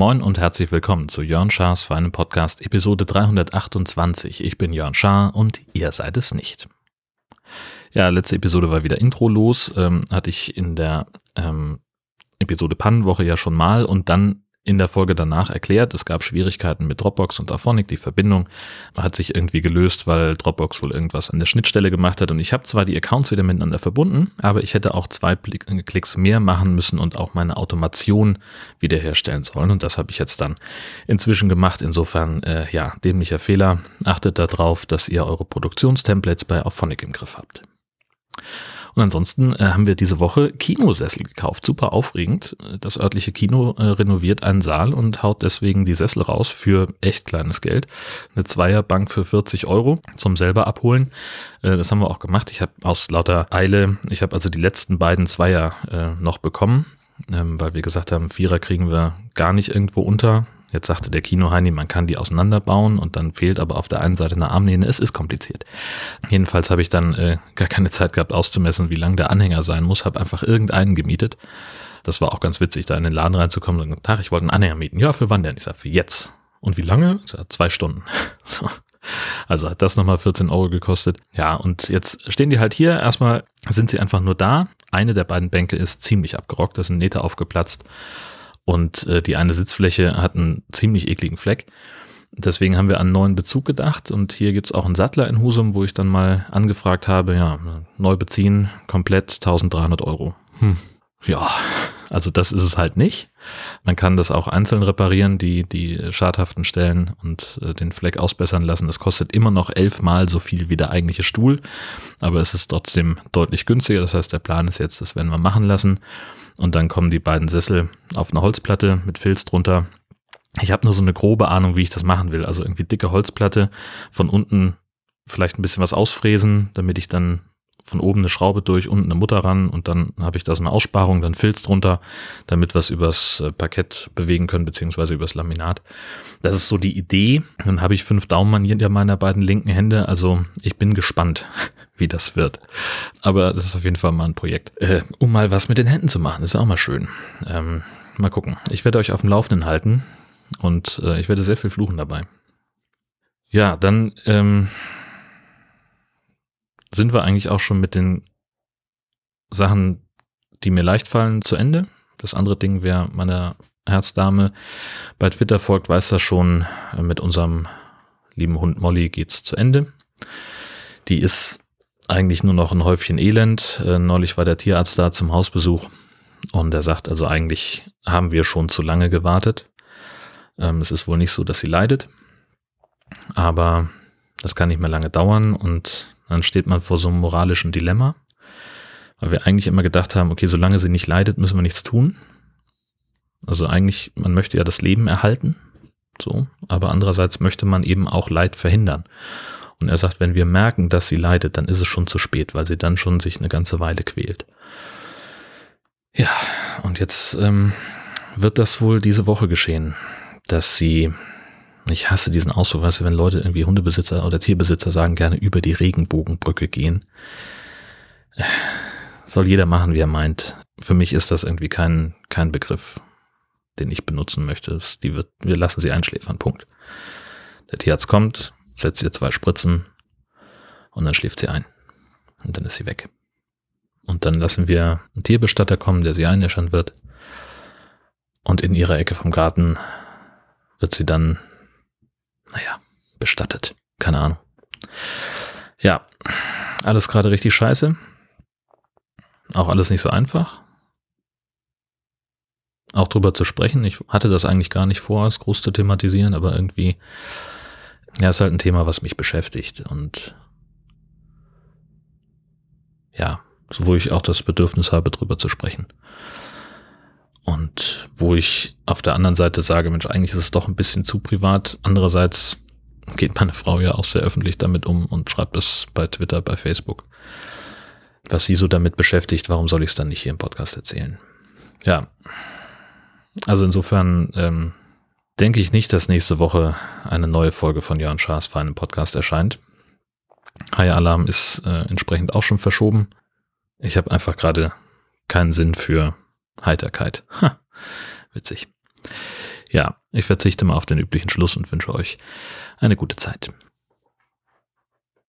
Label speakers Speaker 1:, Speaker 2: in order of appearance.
Speaker 1: Moin und herzlich willkommen zu Jörn Schars feinem Podcast Episode 328. Ich bin Jörn Schaar und ihr seid es nicht. Ja, letzte Episode war wieder Intro los, ähm, hatte ich in der ähm, Episode Pannenwoche ja schon mal und dann in der Folge danach erklärt, es gab Schwierigkeiten mit Dropbox und Aphonic. Die Verbindung hat sich irgendwie gelöst, weil Dropbox wohl irgendwas an der Schnittstelle gemacht hat. Und ich habe zwar die Accounts wieder miteinander verbunden, aber ich hätte auch zwei Klicks mehr machen müssen und auch meine Automation wiederherstellen sollen. Und das habe ich jetzt dann inzwischen gemacht. Insofern, äh, ja, dämlicher Fehler. Achtet darauf, dass ihr eure Produktionstemplates bei Auphonic im Griff habt. Und ansonsten äh, haben wir diese Woche Kinosessel gekauft. Super aufregend. Das örtliche Kino äh, renoviert einen Saal und haut deswegen die Sessel raus für echt kleines Geld. Eine Zweierbank für 40 Euro zum selber abholen. Äh, das haben wir auch gemacht. Ich habe aus lauter Eile, ich habe also die letzten beiden Zweier äh, noch bekommen. Ähm, weil wir gesagt haben, Vierer kriegen wir gar nicht irgendwo unter. Jetzt sagte der Kinoheini, man kann die auseinanderbauen und dann fehlt aber auf der einen Seite eine Armlehne. Es ist kompliziert. Jedenfalls habe ich dann äh, gar keine Zeit gehabt auszumessen, wie lang der Anhänger sein muss. Habe einfach irgendeinen gemietet. Das war auch ganz witzig, da in den Laden reinzukommen und Tag, ich wollte einen Anhänger mieten. Ja, für wann denn? Ich sage, für jetzt. Und wie lange? Ich sag, zwei Stunden. So. Also hat das nochmal 14 Euro gekostet. Ja, und jetzt stehen die halt hier. Erstmal sind sie einfach nur da. Eine der beiden Bänke ist ziemlich abgerockt, da sind Nähte aufgeplatzt. Und äh, die eine Sitzfläche hat einen ziemlich ekligen Fleck. Deswegen haben wir an neuen Bezug gedacht und hier gibt's auch einen Sattler in Husum, wo ich dann mal angefragt habe, ja, neu beziehen, komplett 1300 Euro. Hm. Ja, also das ist es halt nicht. Man kann das auch einzeln reparieren, die, die schadhaften Stellen und äh, den Fleck ausbessern lassen. Das kostet immer noch elfmal so viel wie der eigentliche Stuhl, aber es ist trotzdem deutlich günstiger. Das heißt, der Plan ist jetzt, das werden wir machen lassen. Und dann kommen die beiden Sessel auf eine Holzplatte mit Filz drunter. Ich habe nur so eine grobe Ahnung, wie ich das machen will. Also irgendwie dicke Holzplatte, von unten vielleicht ein bisschen was ausfräsen, damit ich dann von oben eine Schraube durch, unten eine Mutter ran und dann habe ich da so eine Aussparung, dann Filz drunter, damit wir es übers äh, Parkett bewegen können, beziehungsweise übers Laminat. Das ist so die Idee. Dann habe ich fünf Daumen an jeder meiner beiden linken Hände. Also ich bin gespannt, wie das wird. Aber das ist auf jeden Fall mal ein Projekt. Äh, um mal was mit den Händen zu machen, ist auch mal schön. Ähm, mal gucken. Ich werde euch auf dem Laufenden halten und äh, ich werde sehr viel fluchen dabei. Ja, dann ähm, sind wir eigentlich auch schon mit den Sachen, die mir leicht fallen, zu Ende. Das andere Ding wäre meine Herzdame bei Twitter folgt, weiß das schon, äh, mit unserem lieben Hund Molly geht's zu Ende. Die ist eigentlich nur noch ein Häufchen Elend. Äh, neulich war der Tierarzt da zum Hausbesuch und er sagt, also eigentlich haben wir schon zu lange gewartet. Ähm, es ist wohl nicht so, dass sie leidet, aber das kann nicht mehr lange dauern und dann steht man vor so einem moralischen Dilemma, weil wir eigentlich immer gedacht haben, okay, solange sie nicht leidet, müssen wir nichts tun. Also eigentlich, man möchte ja das Leben erhalten, so, aber andererseits möchte man eben auch Leid verhindern. Und er sagt, wenn wir merken, dass sie leidet, dann ist es schon zu spät, weil sie dann schon sich eine ganze Weile quält. Ja, und jetzt ähm, wird das wohl diese Woche geschehen, dass sie ich hasse diesen Ausdruck, weißt du, wenn Leute irgendwie Hundebesitzer oder Tierbesitzer sagen, gerne über die Regenbogenbrücke gehen. Soll jeder machen, wie er meint. Für mich ist das irgendwie kein, kein Begriff, den ich benutzen möchte. Die wird, wir lassen sie einschläfern, Punkt. Der Tierarzt kommt, setzt ihr zwei Spritzen und dann schläft sie ein. Und dann ist sie weg. Und dann lassen wir einen Tierbestatter kommen, der sie einäschern wird. Und in ihrer Ecke vom Garten wird sie dann naja, bestattet. Keine Ahnung. Ja, alles gerade richtig scheiße. Auch alles nicht so einfach. Auch drüber zu sprechen. Ich hatte das eigentlich gar nicht vor, es groß zu thematisieren, aber irgendwie, ja, ist halt ein Thema, was mich beschäftigt und ja, so wo ich auch das Bedürfnis habe, drüber zu sprechen. Und wo ich auf der anderen Seite sage, Mensch, eigentlich ist es doch ein bisschen zu privat. Andererseits geht meine Frau ja auch sehr öffentlich damit um und schreibt es bei Twitter, bei Facebook. Was sie so damit beschäftigt, warum soll ich es dann nicht hier im Podcast erzählen? Ja. Also insofern ähm, denke ich nicht, dass nächste Woche eine neue Folge von Jörn Schaas feinem Podcast erscheint. High Alarm ist äh, entsprechend auch schon verschoben. Ich habe einfach gerade keinen Sinn für Heiterkeit. Ha. Witzig. Ja, ich verzichte mal auf den üblichen Schluss und wünsche euch eine gute Zeit.